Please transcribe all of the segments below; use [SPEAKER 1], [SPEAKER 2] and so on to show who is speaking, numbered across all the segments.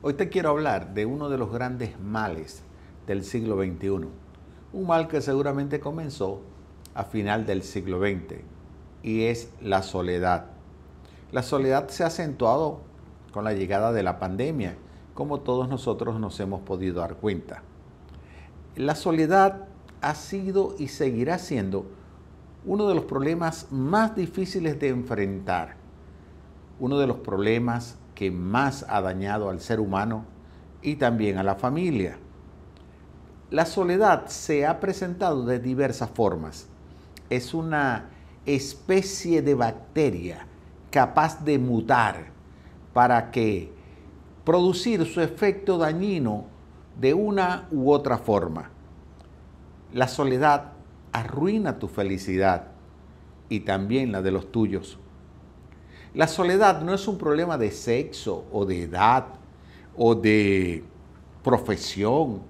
[SPEAKER 1] Hoy te quiero hablar de uno de los grandes males del siglo XXI. Un mal que seguramente comenzó a final del siglo XX y es la soledad. La soledad se ha acentuado con la llegada de la pandemia, como todos nosotros nos hemos podido dar cuenta. La soledad ha sido y seguirá siendo uno de los problemas más difíciles de enfrentar, uno de los problemas que más ha dañado al ser humano y también a la familia. La soledad se ha presentado de diversas formas. Es una especie de bacteria capaz de mutar para que producir su efecto dañino de una u otra forma. La soledad arruina tu felicidad y también la de los tuyos. La soledad no es un problema de sexo o de edad o de profesión,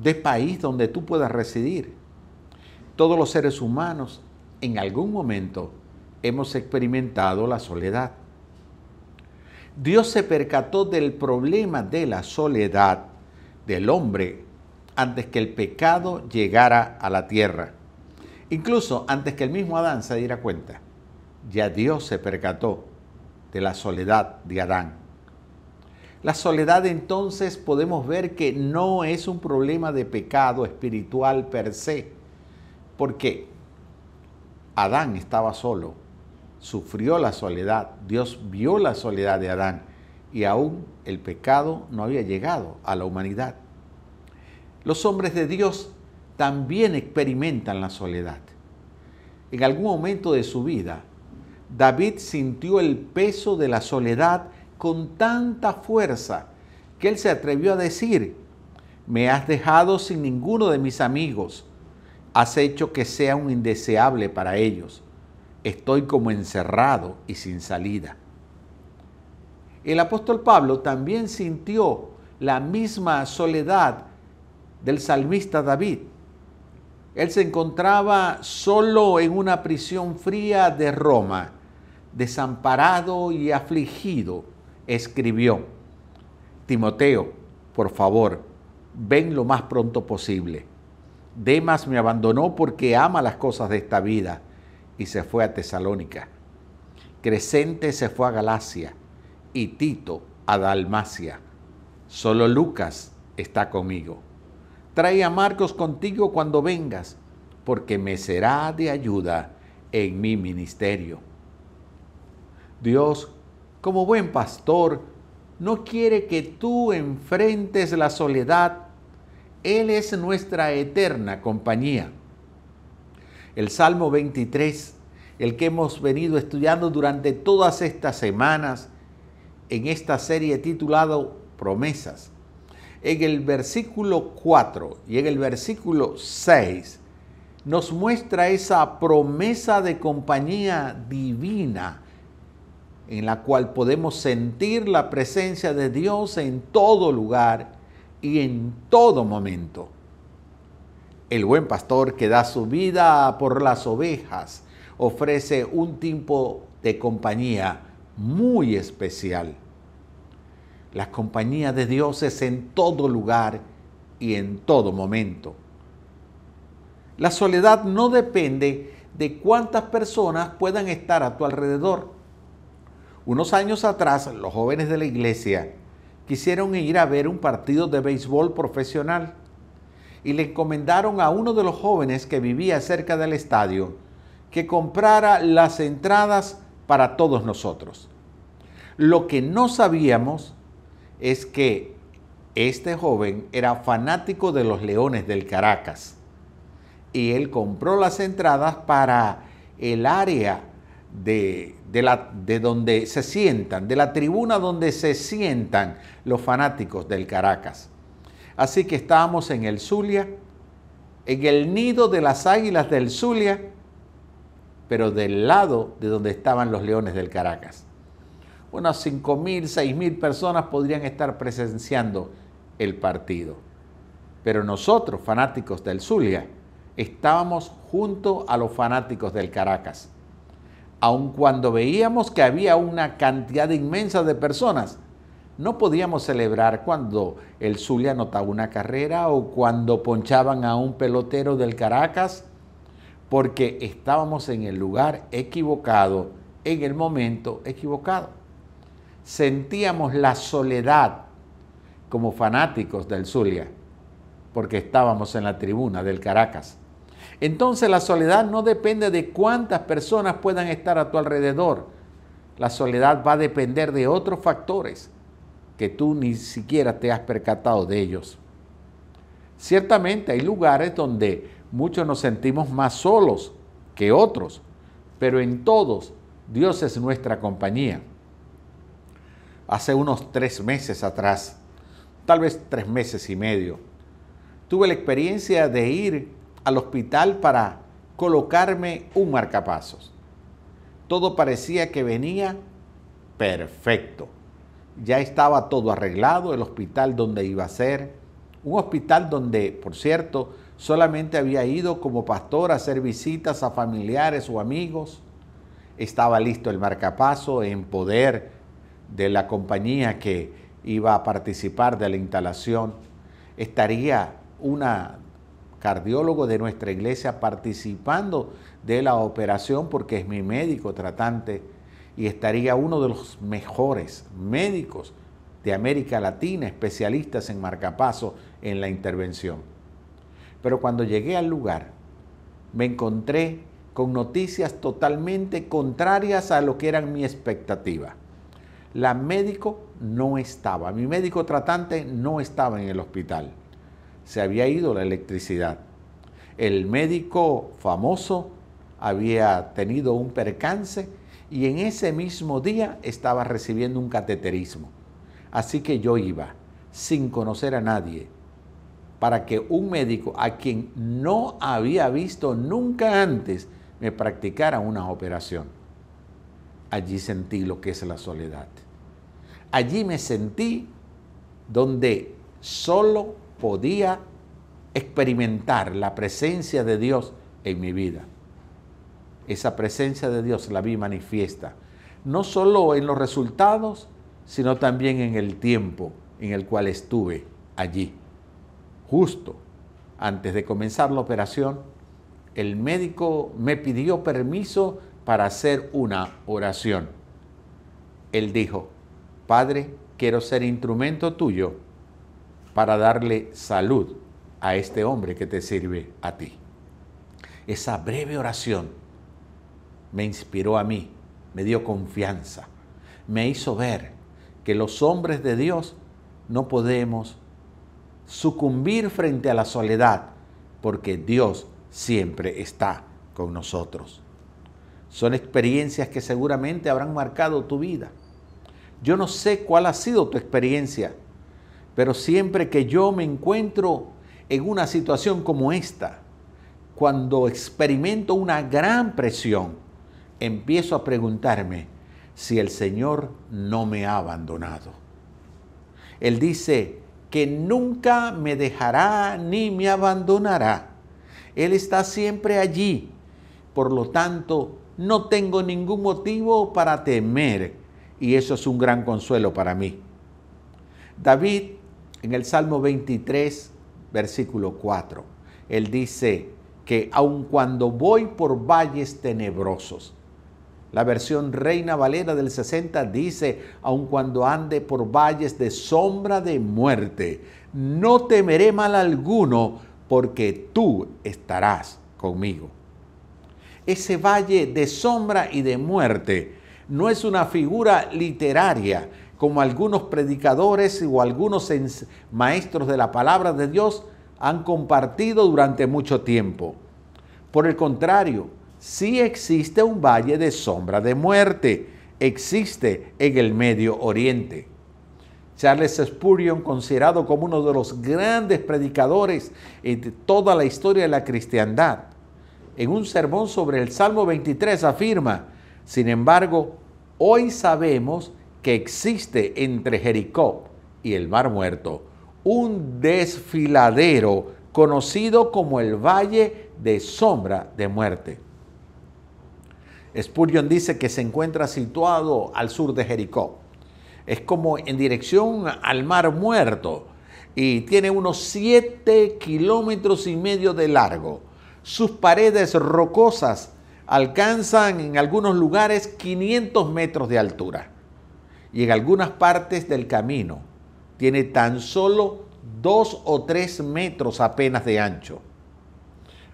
[SPEAKER 1] de país donde tú puedas residir. Todos los seres humanos en algún momento hemos experimentado la soledad. Dios se percató del problema de la soledad del hombre antes que el pecado llegara a la tierra. Incluso antes que el mismo Adán se diera cuenta ya Dios se percató de la soledad de Adán. La soledad entonces podemos ver que no es un problema de pecado espiritual per se, porque Adán estaba solo, sufrió la soledad, Dios vio la soledad de Adán y aún el pecado no había llegado a la humanidad. Los hombres de Dios también experimentan la soledad. En algún momento de su vida, David sintió el peso de la soledad con tanta fuerza que él se atrevió a decir, me has dejado sin ninguno de mis amigos, has hecho que sea un indeseable para ellos, estoy como encerrado y sin salida. El apóstol Pablo también sintió la misma soledad del salmista David. Él se encontraba solo en una prisión fría de Roma desamparado y afligido, escribió, Timoteo, por favor, ven lo más pronto posible. Demas me abandonó porque ama las cosas de esta vida y se fue a Tesalónica. Crescente se fue a Galacia y Tito a Dalmacia. Solo Lucas está conmigo. Trae a Marcos contigo cuando vengas, porque me será de ayuda en mi ministerio. Dios, como buen pastor, no quiere que tú enfrentes la soledad. Él es nuestra eterna compañía. El Salmo 23, el que hemos venido estudiando durante todas estas semanas en esta serie titulado Promesas. En el versículo 4 y en el versículo 6 nos muestra esa promesa de compañía divina en la cual podemos sentir la presencia de Dios en todo lugar y en todo momento. El buen pastor que da su vida por las ovejas ofrece un tipo de compañía muy especial. La compañía de Dios es en todo lugar y en todo momento. La soledad no depende de cuántas personas puedan estar a tu alrededor unos años atrás, los jóvenes de la iglesia quisieron ir a ver un partido de béisbol profesional y le encomendaron a uno de los jóvenes que vivía cerca del estadio que comprara las entradas para todos nosotros. Lo que no sabíamos es que este joven era fanático de los Leones del Caracas y él compró las entradas para el área de, la, de donde se sientan, de la tribuna donde se sientan los fanáticos del Caracas. Así que estábamos en el Zulia, en el nido de las águilas del Zulia, pero del lado de donde estaban los leones del Caracas. Unas 5.000, 6.000 personas podrían estar presenciando el partido. Pero nosotros, fanáticos del Zulia, estábamos junto a los fanáticos del Caracas aun cuando veíamos que había una cantidad inmensa de personas, no podíamos celebrar cuando el Zulia anotaba una carrera o cuando ponchaban a un pelotero del Caracas, porque estábamos en el lugar equivocado, en el momento equivocado. Sentíamos la soledad como fanáticos del Zulia, porque estábamos en la tribuna del Caracas. Entonces la soledad no depende de cuántas personas puedan estar a tu alrededor. La soledad va a depender de otros factores que tú ni siquiera te has percatado de ellos. Ciertamente hay lugares donde muchos nos sentimos más solos que otros, pero en todos Dios es nuestra compañía. Hace unos tres meses atrás, tal vez tres meses y medio, tuve la experiencia de ir al hospital para colocarme un marcapasos. Todo parecía que venía perfecto ya estaba todo arreglado, el hospital donde iba a ser, un hospital donde, por cierto, solamente había ido como pastor a hacer visitas a familiares o amigos. Estaba listo el marcapaso en poder de la compañía que iba a participar de la instalación. Estaría una cardiólogo de nuestra iglesia participando de la operación porque es mi médico tratante y estaría uno de los mejores médicos de América Latina, especialistas en marcapaso en la intervención. Pero cuando llegué al lugar, me encontré con noticias totalmente contrarias a lo que eran mi expectativa. La médico no estaba, mi médico tratante no estaba en el hospital. Se había ido la electricidad. El médico famoso había tenido un percance y en ese mismo día estaba recibiendo un cateterismo. Así que yo iba, sin conocer a nadie, para que un médico a quien no había visto nunca antes me practicara una operación. Allí sentí lo que es la soledad. Allí me sentí donde solo podía experimentar la presencia de Dios en mi vida esa presencia de Dios la vi manifiesta, no solo en los resultados, sino también en el tiempo en el cual estuve allí. Justo antes de comenzar la operación, el médico me pidió permiso para hacer una oración. Él dijo, Padre, quiero ser instrumento tuyo para darle salud a este hombre que te sirve a ti. Esa breve oración me inspiró a mí, me dio confianza, me hizo ver que los hombres de Dios no podemos sucumbir frente a la soledad, porque Dios siempre está con nosotros. Son experiencias que seguramente habrán marcado tu vida. Yo no sé cuál ha sido tu experiencia, pero siempre que yo me encuentro en una situación como esta, cuando experimento una gran presión, empiezo a preguntarme si el Señor no me ha abandonado. Él dice que nunca me dejará ni me abandonará. Él está siempre allí. Por lo tanto, no tengo ningún motivo para temer y eso es un gran consuelo para mí. David en el Salmo 23, versículo 4, él dice que aun cuando voy por valles tenebrosos, la versión Reina Valera del 60 dice, aun cuando ande por valles de sombra de muerte, no temeré mal alguno, porque tú estarás conmigo. Ese valle de sombra y de muerte no es una figura literaria como algunos predicadores o algunos maestros de la palabra de Dios han compartido durante mucho tiempo. Por el contrario, sí existe un valle de sombra de muerte, existe en el Medio Oriente. Charles Spurgeon, considerado como uno de los grandes predicadores de toda la historia de la cristiandad, en un sermón sobre el Salmo 23 afirma, sin embargo, hoy sabemos que existe entre Jericó y el Mar Muerto un desfiladero conocido como el Valle de Sombra de Muerte. Spurgeon dice que se encuentra situado al sur de Jericó. Es como en dirección al mar muerto y tiene unos 7 kilómetros y medio de largo. Sus paredes rocosas alcanzan en algunos lugares 500 metros de altura y en algunas partes del camino tiene tan solo 2 o 3 metros apenas de ancho.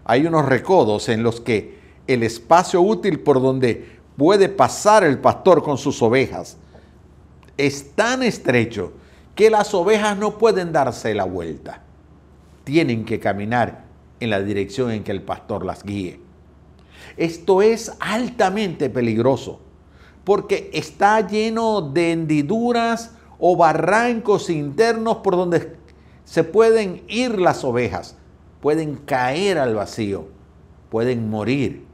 [SPEAKER 1] Hay unos recodos en los que el espacio útil por donde puede pasar el pastor con sus ovejas es tan estrecho que las ovejas no pueden darse la vuelta. Tienen que caminar en la dirección en que el pastor las guíe. Esto es altamente peligroso porque está lleno de hendiduras o barrancos internos por donde se pueden ir las ovejas, pueden caer al vacío, pueden morir,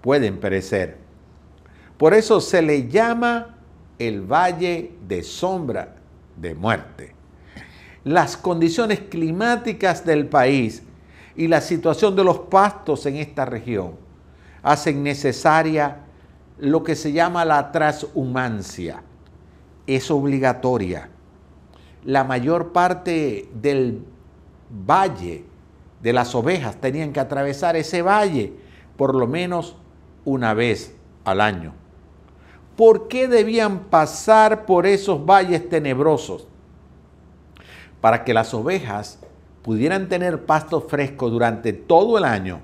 [SPEAKER 1] pueden perecer. Por eso se le llama el valle de sombra de muerte. Las condiciones climáticas del país y la situación de los pastos en esta región hacen necesaria lo que se llama la transhumancia. Es obligatoria. La mayor parte del valle de las ovejas tenían que atravesar ese valle por lo menos una vez al año. ¿Por qué debían pasar por esos valles tenebrosos? Para que las ovejas pudieran tener pasto fresco durante todo el año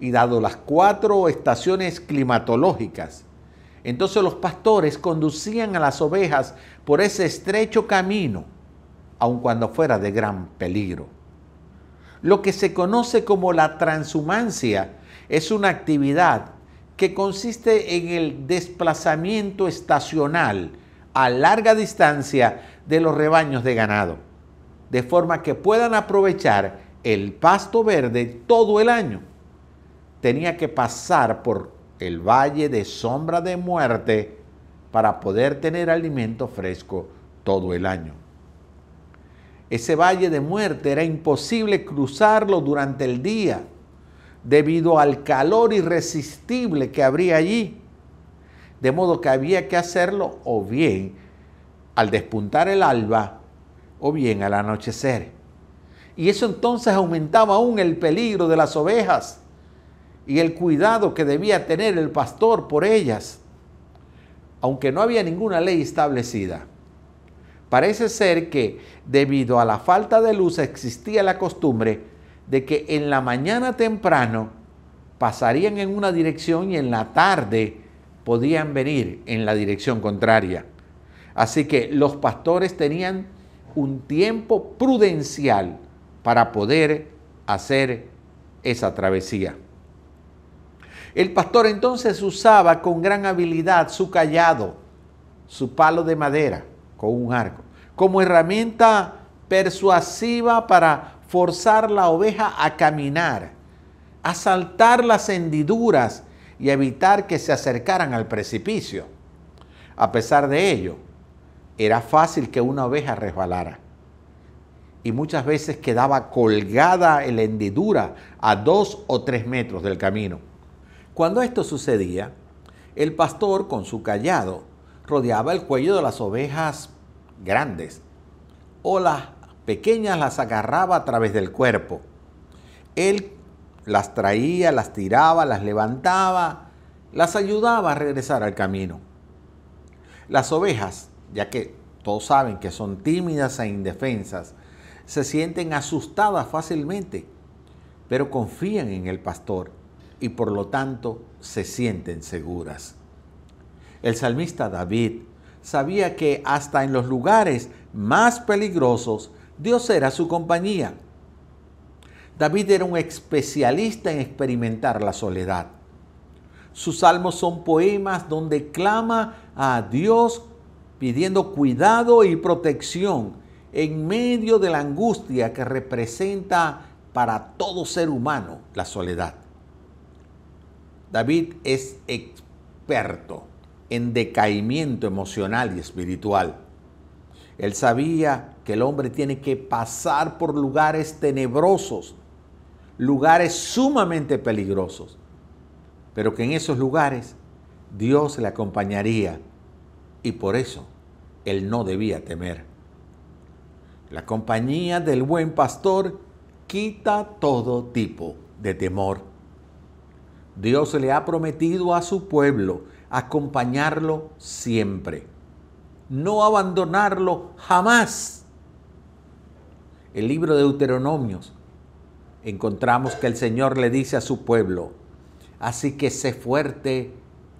[SPEAKER 1] y dado las cuatro estaciones climatológicas, entonces los pastores conducían a las ovejas por ese estrecho camino, aun cuando fuera de gran peligro. Lo que se conoce como la transhumancia es una actividad que consiste en el desplazamiento estacional a larga distancia de los rebaños de ganado, de forma que puedan aprovechar el pasto verde todo el año. Tenía que pasar por el valle de sombra de muerte para poder tener alimento fresco todo el año. Ese valle de muerte era imposible cruzarlo durante el día debido al calor irresistible que habría allí. De modo que había que hacerlo o bien al despuntar el alba o bien al anochecer. Y eso entonces aumentaba aún el peligro de las ovejas y el cuidado que debía tener el pastor por ellas, aunque no había ninguna ley establecida. Parece ser que debido a la falta de luz existía la costumbre de que en la mañana temprano pasarían en una dirección y en la tarde podían venir en la dirección contraria. Así que los pastores tenían un tiempo prudencial para poder hacer esa travesía. El pastor entonces usaba con gran habilidad su callado, su palo de madera con un arco, como herramienta persuasiva para forzar la oveja a caminar, a saltar las hendiduras y evitar que se acercaran al precipicio. A pesar de ello, era fácil que una oveja resbalara y muchas veces quedaba colgada en la hendidura a dos o tres metros del camino. Cuando esto sucedía, el pastor con su callado rodeaba el cuello de las ovejas grandes o las pequeñas las agarraba a través del cuerpo. Él las traía, las tiraba, las levantaba, las ayudaba a regresar al camino. Las ovejas, ya que todos saben que son tímidas e indefensas, se sienten asustadas fácilmente, pero confían en el pastor y por lo tanto se sienten seguras. El salmista David sabía que hasta en los lugares más peligrosos Dios era su compañía. David era un especialista en experimentar la soledad. Sus salmos son poemas donde clama a Dios pidiendo cuidado y protección en medio de la angustia que representa para todo ser humano la soledad. David es experto en decaimiento emocional y espiritual. Él sabía que el hombre tiene que pasar por lugares tenebrosos, lugares sumamente peligrosos, pero que en esos lugares Dios le acompañaría y por eso él no debía temer. La compañía del buen pastor quita todo tipo de temor. Dios le ha prometido a su pueblo acompañarlo siempre, no abandonarlo jamás. El libro de Deuteronomios encontramos que el Señor le dice a su pueblo, así que sé fuerte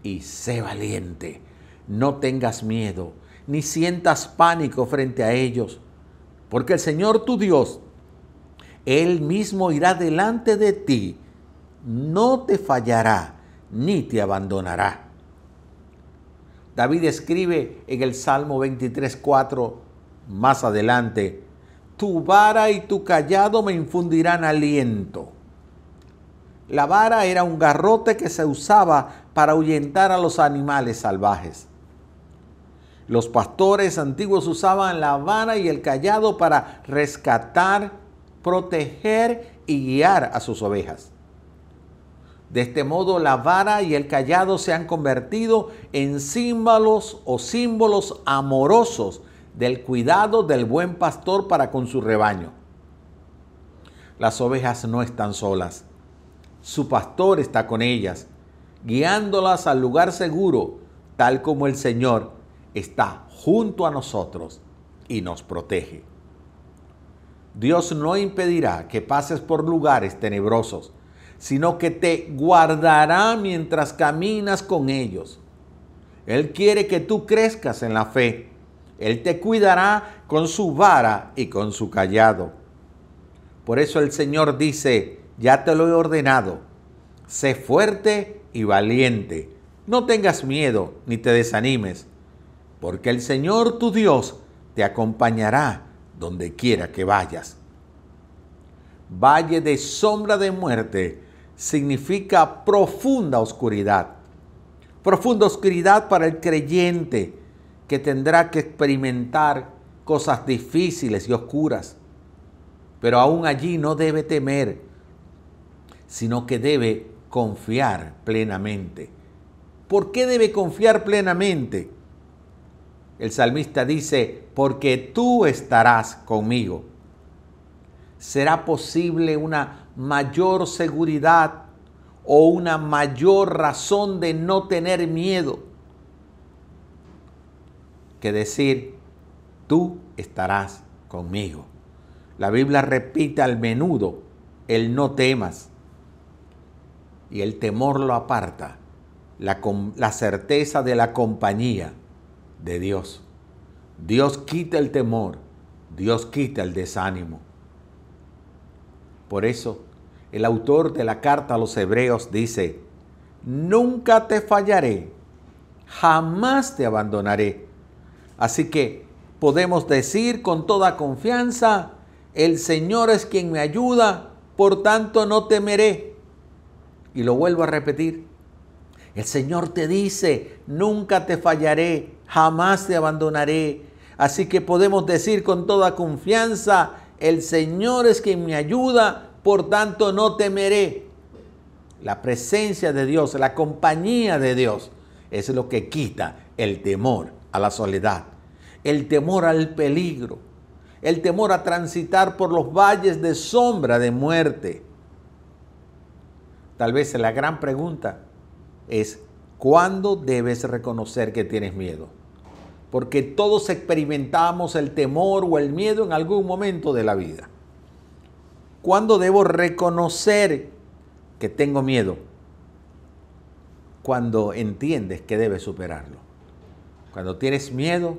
[SPEAKER 1] y sé valiente, no tengas miedo, ni sientas pánico frente a ellos, porque el Señor tu Dios, Él mismo irá delante de ti, no te fallará, ni te abandonará. David escribe en el Salmo 23.4 más adelante, tu vara y tu callado me infundirán aliento. La vara era un garrote que se usaba para ahuyentar a los animales salvajes. Los pastores antiguos usaban la vara y el callado para rescatar, proteger y guiar a sus ovejas. De este modo la vara y el callado se han convertido en símbolos o símbolos amorosos del cuidado del buen pastor para con su rebaño. Las ovejas no están solas. Su pastor está con ellas, guiándolas al lugar seguro, tal como el Señor está junto a nosotros y nos protege. Dios no impedirá que pases por lugares tenebrosos, sino que te guardará mientras caminas con ellos. Él quiere que tú crezcas en la fe. Él te cuidará con su vara y con su callado. Por eso el Señor dice, ya te lo he ordenado, sé fuerte y valiente. No tengas miedo ni te desanimes porque el Señor tu Dios te acompañará donde quiera que vayas. Valle de sombra de muerte significa profunda oscuridad. Profunda oscuridad para el creyente que tendrá que experimentar cosas difíciles y oscuras. Pero aún allí no debe temer, sino que debe confiar plenamente. ¿Por qué debe confiar plenamente? el salmista dice, porque tú estarás conmigo. ¿Será posible una mayor seguridad o una mayor razón de no tener miedo que decir, tú estarás conmigo? La Biblia repite al menudo, el no temas. Y el temor lo aparta, la, la certeza de la compañía de Dios. Dios quita el temor, Dios quita el desánimo. Por eso, el autor de la carta a los hebreos dice, nunca te fallaré, jamás te abandonaré. Así que podemos decir con toda confianza, el Señor es quien me ayuda, por tanto no temeré. Y lo vuelvo a repetir, el Señor te dice, nunca te fallaré, jamás te abandonaré. Así que podemos decir con toda confianza, el Señor es quien me ayuda, por tanto no temeré. La presencia de Dios, la compañía de Dios es lo que quita el temor a la soledad, el temor al peligro, el temor a transitar por los valles de sombra de muerte. Tal vez la gran pregunta es, ¿cuándo debes reconocer que tienes miedo? Porque todos experimentamos el temor o el miedo en algún momento de la vida. ¿Cuándo debo reconocer que tengo miedo? Cuando entiendes que debes superarlo. Cuando tienes miedo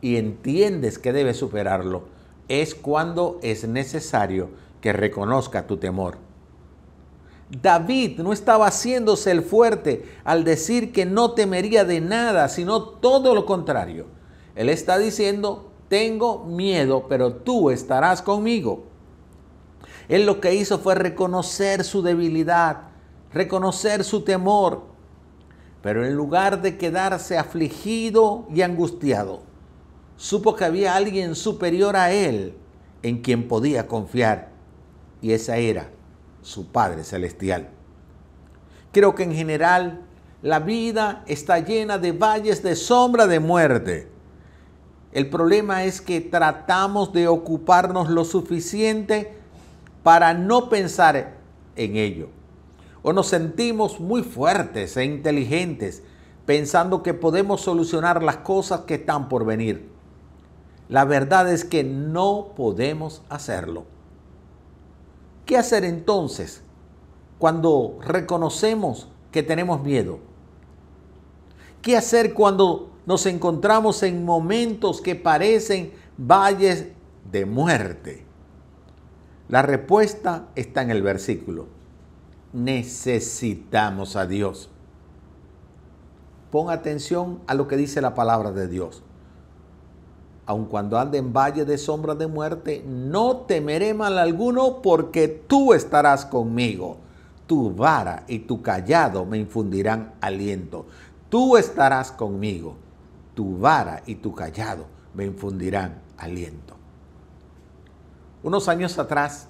[SPEAKER 1] y entiendes que debes superarlo, es cuando es necesario que reconozca tu temor David no estaba haciéndose el fuerte al decir que no temería de nada, sino todo lo contrario. Él está diciendo, tengo miedo, pero tú estarás conmigo. Él lo que hizo fue reconocer su debilidad, reconocer su temor, pero en lugar de quedarse afligido y angustiado, supo que había alguien superior a él en quien podía confiar, y esa era su Padre Celestial. Creo que en general la vida está llena de valles de sombra de muerte. El problema es que tratamos de ocuparnos lo suficiente para no pensar en ello. O nos sentimos muy fuertes e inteligentes pensando que podemos solucionar las cosas que están por venir. La verdad es que no podemos hacerlo. ¿Qué hacer entonces cuando reconocemos que tenemos miedo? ¿Qué hacer cuando nos encontramos en momentos que parecen valles de muerte? La respuesta está en el versículo. Necesitamos a Dios. Pon atención a lo que dice la palabra de Dios. Aun cuando ande en valle de sombra de muerte, no temeré mal alguno porque tú estarás conmigo. Tu vara y tu callado me infundirán aliento. Tú estarás conmigo. Tu vara y tu callado me infundirán aliento. Unos años atrás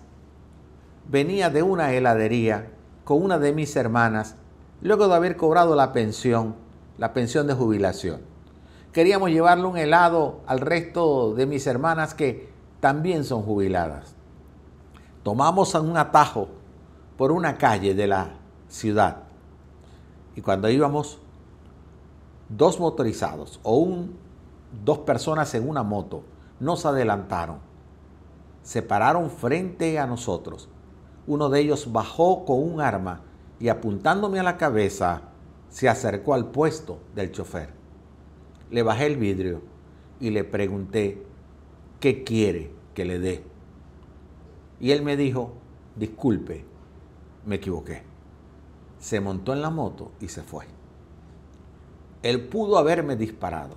[SPEAKER 1] venía de una heladería con una de mis hermanas luego de haber cobrado la pensión, la pensión de jubilación. Queríamos llevarle un helado al resto de mis hermanas que también son jubiladas. Tomamos un atajo por una calle de la ciudad y cuando íbamos dos motorizados o un, dos personas en una moto nos adelantaron se pararon frente a nosotros. Uno de ellos bajó con un arma y apuntándome a la cabeza, se acercó al puesto del chofer. Le bajé el vidrio y le pregunté, ¿qué quiere que le dé? Y él me dijo, disculpe, me equivoqué. Se montó en la moto y se fue. Él pudo haberme disparado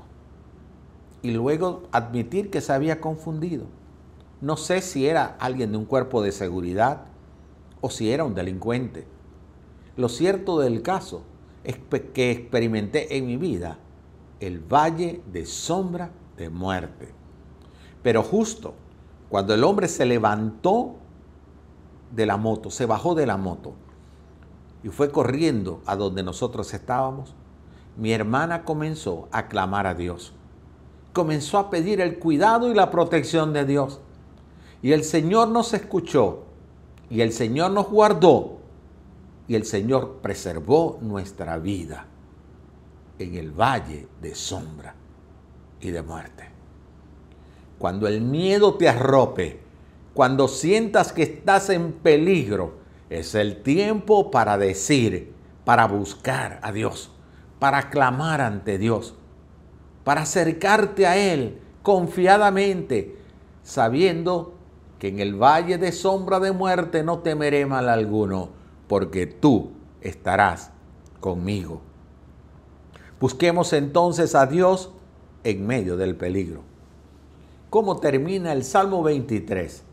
[SPEAKER 1] y luego admitir que se había confundido no sé si era alguien de un cuerpo de seguridad o si era un delincuente. Lo cierto del caso es que experimenté en mi vida el valle de sombra de muerte. Pero justo cuando el hombre se levantó de la moto, se bajó de la moto y fue corriendo a donde nosotros estábamos, mi hermana comenzó a clamar a Dios. Comenzó a pedir el cuidado y la protección de Dios. Y el Señor nos escuchó y el Señor nos guardó y el Señor preservó nuestra vida en el valle de sombra y de muerte. Cuando el miedo te arrope, cuando sientas que estás en peligro, es el tiempo para decir, para buscar a Dios, para clamar ante Dios, para acercarte a Él confiadamente, sabiendo que en el valle de sombra de muerte no temeré mal alguno, porque tú estarás conmigo. Busquemos entonces a Dios en medio del peligro. ¿Cómo termina el Salmo 23,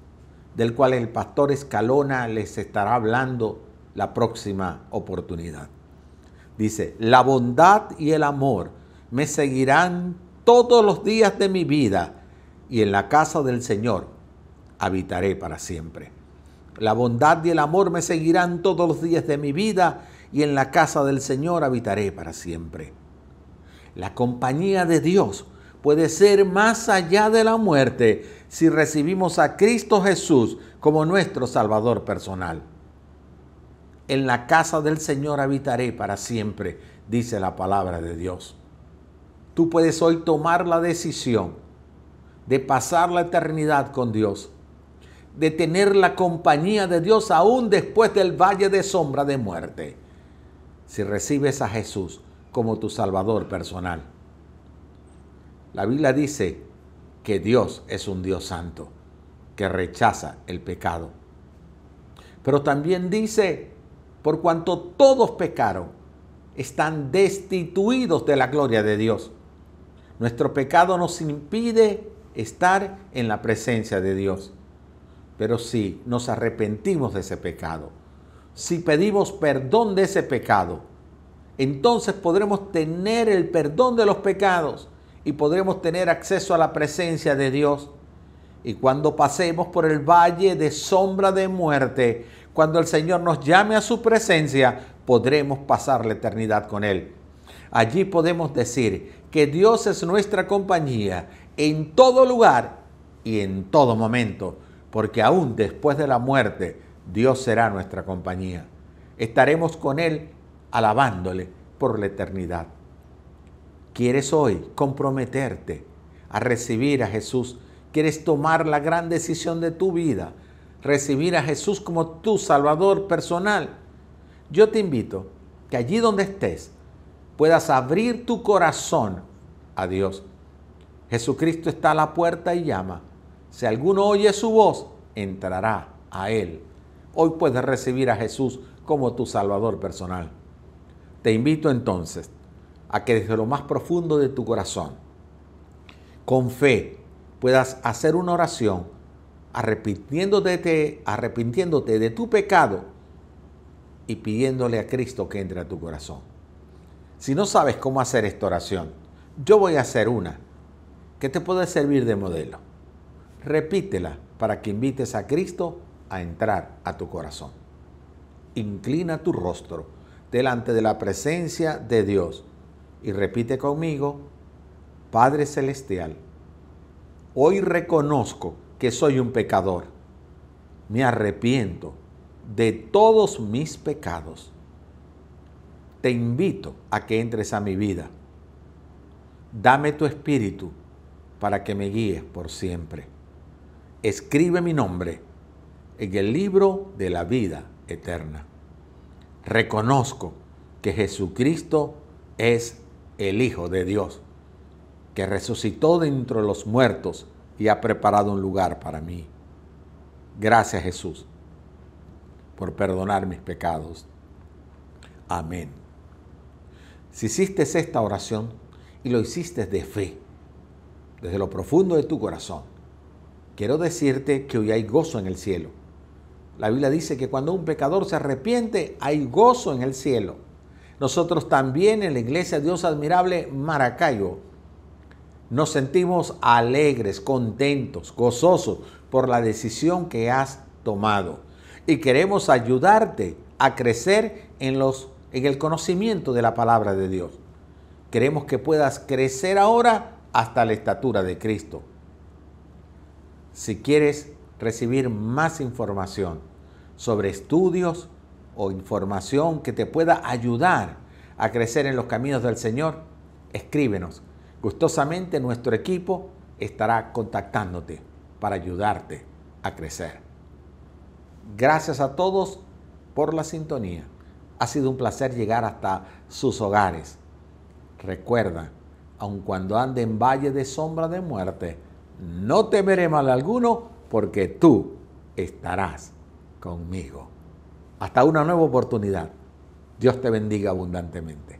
[SPEAKER 1] del cual el pastor Escalona les estará hablando la próxima oportunidad? Dice, la bondad y el amor me seguirán todos los días de mi vida y en la casa del Señor habitaré para siempre. La bondad y el amor me seguirán todos los días de mi vida y en la casa del Señor habitaré para siempre. La compañía de Dios puede ser más allá de la muerte si recibimos a Cristo Jesús como nuestro Salvador personal. En la casa del Señor habitaré para siempre, dice la palabra de Dios. Tú puedes hoy tomar la decisión de pasar la eternidad con Dios de tener la compañía de Dios aún después del valle de sombra de muerte, si recibes a Jesús como tu Salvador personal. La Biblia dice que Dios es un Dios santo, que rechaza el pecado. Pero también dice, por cuanto todos pecaron, están destituidos de la gloria de Dios. Nuestro pecado nos impide estar en la presencia de Dios. Pero si nos arrepentimos de ese pecado, si pedimos perdón de ese pecado, entonces podremos tener el perdón de los pecados y podremos tener acceso a la presencia de Dios. Y cuando pasemos por el valle de sombra de muerte, cuando el Señor nos llame a su presencia, podremos pasar la eternidad con Él. Allí podemos decir que Dios es nuestra compañía en todo lugar y en todo momento, porque aún después de la muerte, Dios será nuestra compañía. Estaremos con Él alabándole por la eternidad. ¿Quieres hoy comprometerte a recibir a Jesús? ¿Quieres tomar la gran decisión de tu vida? Recibir a Jesús como tu Salvador personal. Yo te invito que allí donde estés puedas abrir tu corazón a Dios. Jesucristo está a la puerta y llama. Si alguno oye su voz, entrará a Él. Hoy puedes recibir a Jesús como tu Salvador personal. Te invito entonces a que desde lo más profundo de tu corazón, con fe, puedas hacer una oración arrepintiéndote arrepintiéndote de tu pecado y pidiéndole a Cristo que entre a tu corazón. Si no sabes cómo hacer esta oración, yo voy a hacer una que te puede servir de modelo. Repítela para que invites a Cristo a entrar a tu corazón. Inclina tu rostro delante de la presencia de Dios y repite conmigo, Padre Celestial, hoy reconozco que soy un pecador. Me arrepiento de todos mis pecados. Te invito a que entres a mi vida. Dame tu espíritu para que me guíes por siempre. Escribe mi nombre en el libro de la vida eterna. Reconozco que Jesucristo es el Hijo de Dios, que resucitó de entre los muertos y ha preparado un lugar para mí. Gracias Jesús por perdonar mis pecados. Amén. Si hiciste esta oración y lo hiciste de fe, desde lo profundo de tu corazón, quiero decirte que hoy hay gozo en el cielo. La Biblia dice que cuando un pecador se arrepiente, hay gozo en el cielo. Nosotros también en la Iglesia Dios Admirable Maracayo nos sentimos alegres, contentos, gozosos por la decisión que has tomado. Y queremos ayudarte a crecer en, los, en el conocimiento de la palabra de Dios. Queremos que puedas crecer ahora hasta la estatura de Cristo. Si quieres recibir más información sobre estudios, o información que te pueda ayudar a crecer en los caminos del Señor, escríbenos. Gustosamente nuestro equipo estará contactándote para ayudarte a crecer. Gracias a todos por la sintonía. Ha sido un placer llegar hasta sus hogares. Recuerda, aun cuando ande en valle de sombra de muerte, no temeré mal alguno porque tú estarás conmigo. Hasta una nueva oportunidad. Dios te bendiga abundantemente.